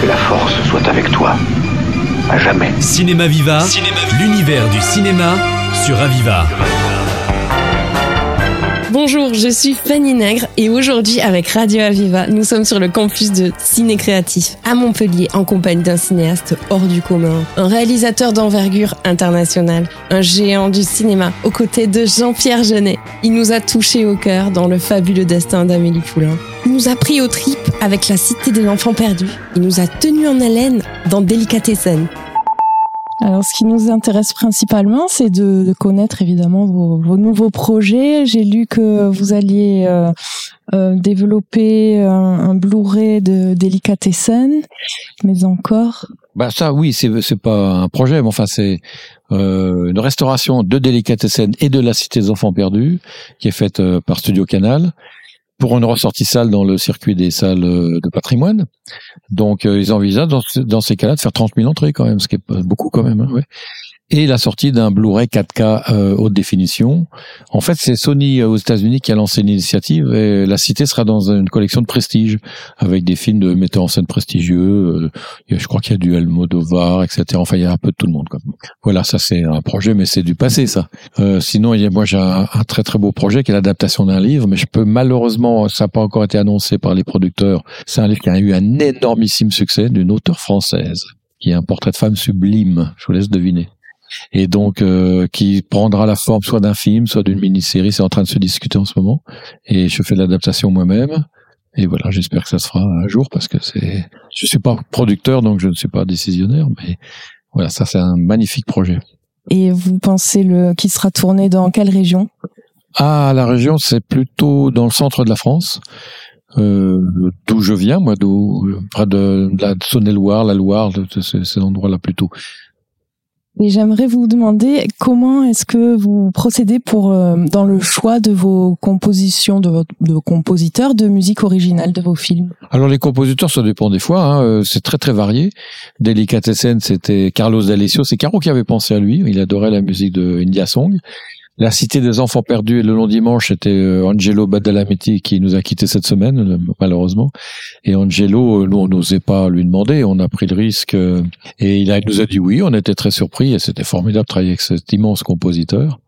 Que la force soit avec toi. À jamais. Cinéma Viva, l'univers du cinéma sur Aviva. Bonjour, je suis Fanny Nègre et aujourd'hui avec Radio Aviva, nous sommes sur le campus de Ciné Créatif à Montpellier en compagnie d'un cinéaste hors du commun, un réalisateur d'envergure internationale, un géant du cinéma aux côtés de Jean-Pierre Jeunet. Il nous a touchés au cœur dans le fabuleux destin d'Amélie Poulain. Il nous a pris aux tripes avec la Cité des enfants perdus. Il nous a tenus en haleine dans Délicatessen. Alors, ce qui nous intéresse principalement, c'est de, connaître évidemment vos, nouveaux projets. J'ai lu que vous alliez euh, euh, développer un, Blu-ray de Delicatessen, mais encore. Bah ça, oui, c'est c'est pas un projet, mais enfin c'est euh, une restauration de Delicatessen et de la Cité des Enfants Perdus qui est faite par Studio Canal pour une ressortie salle dans le circuit des salles euh, de patrimoine. Donc euh, ils envisagent dans, ces cas-là de faire 30 000 entrées quand même, ce qui est beaucoup quand même. Hein. Et la sortie d'un Blu-ray 4K euh, haute définition. En fait, c'est Sony aux États-Unis qui a lancé l'initiative et la cité sera dans une collection de prestige avec des films de metteurs en scène prestigieux. je crois qu'il y a du Almodovar, etc. Enfin, il y a un peu de tout le monde. Quoi. Voilà, ça c'est un projet, mais c'est du passé ça. Euh, sinon, y a, moi j'ai un, un, très très beau projet qui est l'adaptation d'un livre, mais je peux malheureusement, ça n'a pas encore été annoncé par les producteurs. C'est un livre qui a eu un énormissime succès d'une auteure française qui est un portrait de femme sublime. Je vous laisse deviner et donc euh, qui prendra la forme soit d'un film, soit d'une mini-série. C'est en train de se discuter en ce moment, et je fais l'adaptation moi-même. Et voilà, j'espère que ça se fera un jour parce que c'est, je suis pas producteur donc je ne suis pas décisionnaire, mais voilà, ça c'est un magnifique projet. Et vous pensez le qui sera tourné dans quelle région? Ah, la région c'est plutôt dans le centre de la France. Euh, d'où je viens, moi, d'où près de, de la Saône-et-Loire, la Loire, c'est ces endroits-là plutôt. Et j'aimerais vous demander comment est-ce que vous procédez pour euh, dans le choix de vos compositions de, de compositeurs de musique originale de vos films? Alors les compositeurs, ça dépend des fois. Hein, euh, c'est très très varié. Delicatessen, c'était Carlos D'Alessio. C'est Caro qui avait pensé à lui. Il adorait la musique de India Song. La Cité des Enfants Perdus et le long dimanche, c'était euh, Angelo Badalamenti qui nous a quitté cette semaine, euh, malheureusement. Et Angelo, euh, nous, on n'osait pas lui demander, on a pris le risque. Et il nous a dit oui, on était très surpris et c'était formidable de travailler avec cet immense compositeur.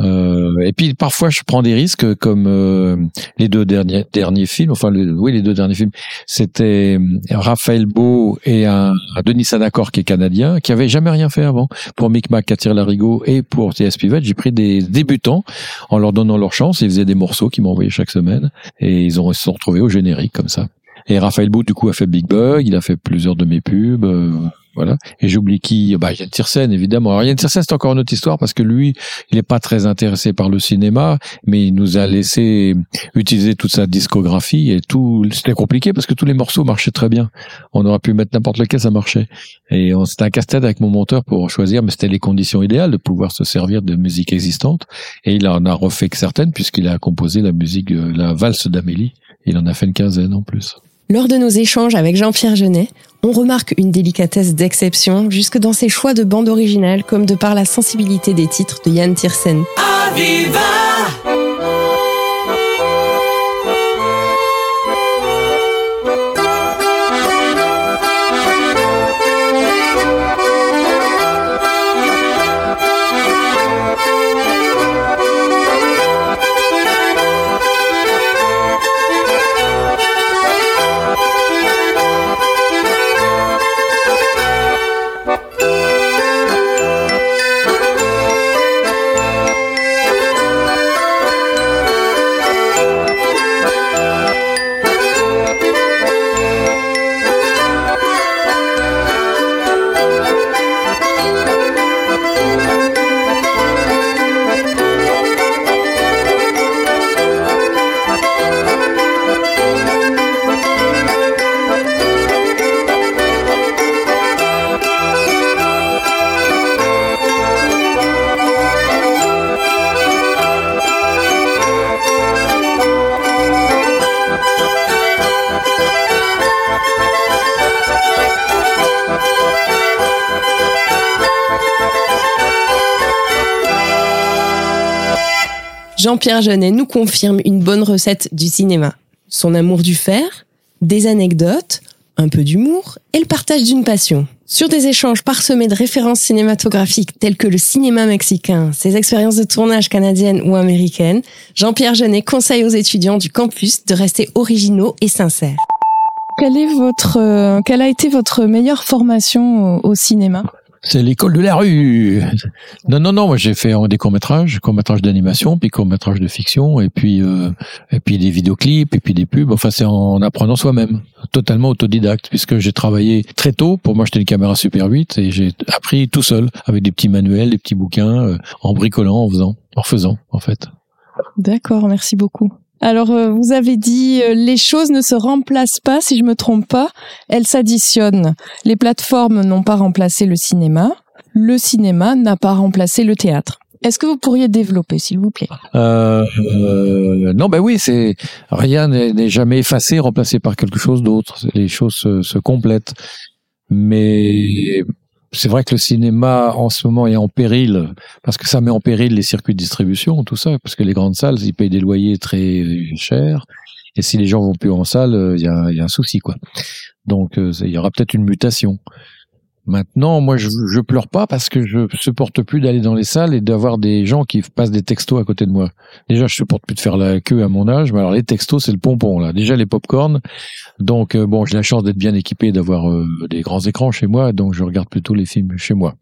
Euh, et puis parfois je prends des risques comme euh, les deux derniers derniers films, enfin oui les deux derniers films, c'était Raphaël Beau et un, un Denis Sadakor qui est canadien, qui avait jamais rien fait avant pour Micmac, Katir Larigot et pour T.S. Pivet. J'ai pris des débutants en leur donnant leur chance. Ils faisaient des morceaux qu'ils m'envoyaient chaque semaine et ils ont ils se sont retrouvés au générique comme ça. Et Raphaël Beau du coup a fait Big Bug, il a fait plusieurs de mes pubs. Euh, voilà. Et j'oublie qui Bah Yann Tiersen évidemment. Alors Yann Tiersen c'est encore une autre histoire parce que lui, il n'est pas très intéressé par le cinéma, mais il nous a laissé utiliser toute sa discographie et tout. C'était compliqué parce que tous les morceaux marchaient très bien. On aurait pu mettre n'importe lequel, ça marchait. Et c'était un casse-tête avec mon monteur pour choisir, mais c'était les conditions idéales de pouvoir se servir de musique existante. Et il en a refait que certaines puisqu'il a composé la musique, la valse d'Amélie. Il en a fait une quinzaine en plus. Lors de nos échanges avec Jean-Pierre Jeunet, on remarque une délicatesse d'exception jusque dans ses choix de bande originale comme de par la sensibilité des titres de Yann Tiersen. Jean-Pierre Jeunet nous confirme une bonne recette du cinéma. Son amour du fer, des anecdotes, un peu d'humour et le partage d'une passion. Sur des échanges parsemés de références cinématographiques telles que le cinéma mexicain, ses expériences de tournage canadiennes ou américaines, Jean-Pierre Jeunet conseille aux étudiants du campus de rester originaux et sincères. Quelle est votre, euh, a été votre meilleure formation au cinéma? C'est l'école de la rue. Non, non, non. Moi, j'ai fait des courts métrages, courts métrages d'animation, puis courts métrages de fiction, et puis euh, et puis des vidéoclips, et puis des pubs. Enfin, c'est en apprenant soi-même, totalement autodidacte, puisque j'ai travaillé très tôt pour m'acheter une caméra Super 8 et j'ai appris tout seul avec des petits manuels, des petits bouquins, euh, en bricolant, en faisant, en faisant, en fait. D'accord, merci beaucoup. Alors, euh, vous avez dit euh, les choses ne se remplacent pas, si je me trompe pas, elles s'additionnent. Les plateformes n'ont pas remplacé le cinéma, le cinéma n'a pas remplacé le théâtre. Est-ce que vous pourriez développer, s'il vous plaît? Euh, euh, non, ben oui, c'est rien n'est jamais effacé, remplacé par quelque chose d'autre. Les choses se, se complètent. Mais c'est vrai que le cinéma en ce moment est en péril parce que ça met en péril les circuits de distribution, tout ça, parce que les grandes salles ils payent des loyers très chers. Et si les gens vont plus en salle, il y a, il y a un souci quoi. Donc euh, il y aura peut-être une mutation. Maintenant, moi, je, je pleure pas parce que je supporte plus d'aller dans les salles et d'avoir des gens qui passent des textos à côté de moi. Déjà, je supporte plus de faire la queue à mon âge, mais alors les textos, c'est le pompon là. Déjà les pop-corn. Donc euh, bon, j'ai la chance d'être bien équipé, d'avoir euh, des grands écrans chez moi, donc je regarde plutôt les films chez moi.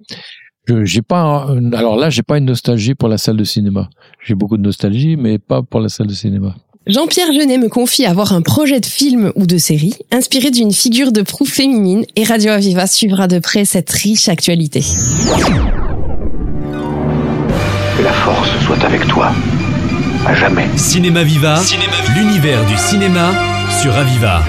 J'ai pas alors là, j'ai pas une nostalgie pour la salle de cinéma. J'ai beaucoup de nostalgie, mais pas pour la salle de cinéma. Jean-Pierre Jeunet me confie avoir un projet de film ou de série inspiré d'une figure de proue féminine et Radio Aviva suivra de près cette riche actualité. Que la force soit avec toi. À jamais. Cinéma Viva, l'univers du cinéma sur Aviva.